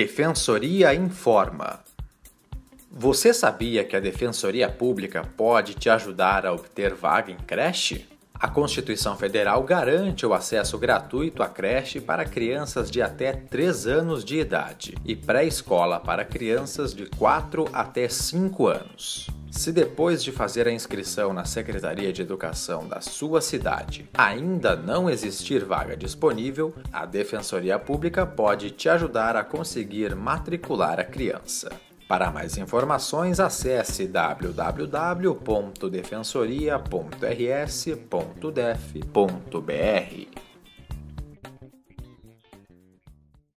Defensoria informa. Você sabia que a Defensoria Pública pode te ajudar a obter vaga em creche? A Constituição Federal garante o acesso gratuito à creche para crianças de até 3 anos de idade e pré-escola para crianças de 4 até 5 anos. Se depois de fazer a inscrição na Secretaria de Educação da sua cidade ainda não existir vaga disponível, a Defensoria Pública pode te ajudar a conseguir matricular a criança. Para mais informações, acesse www.defensoria.rs.def.br.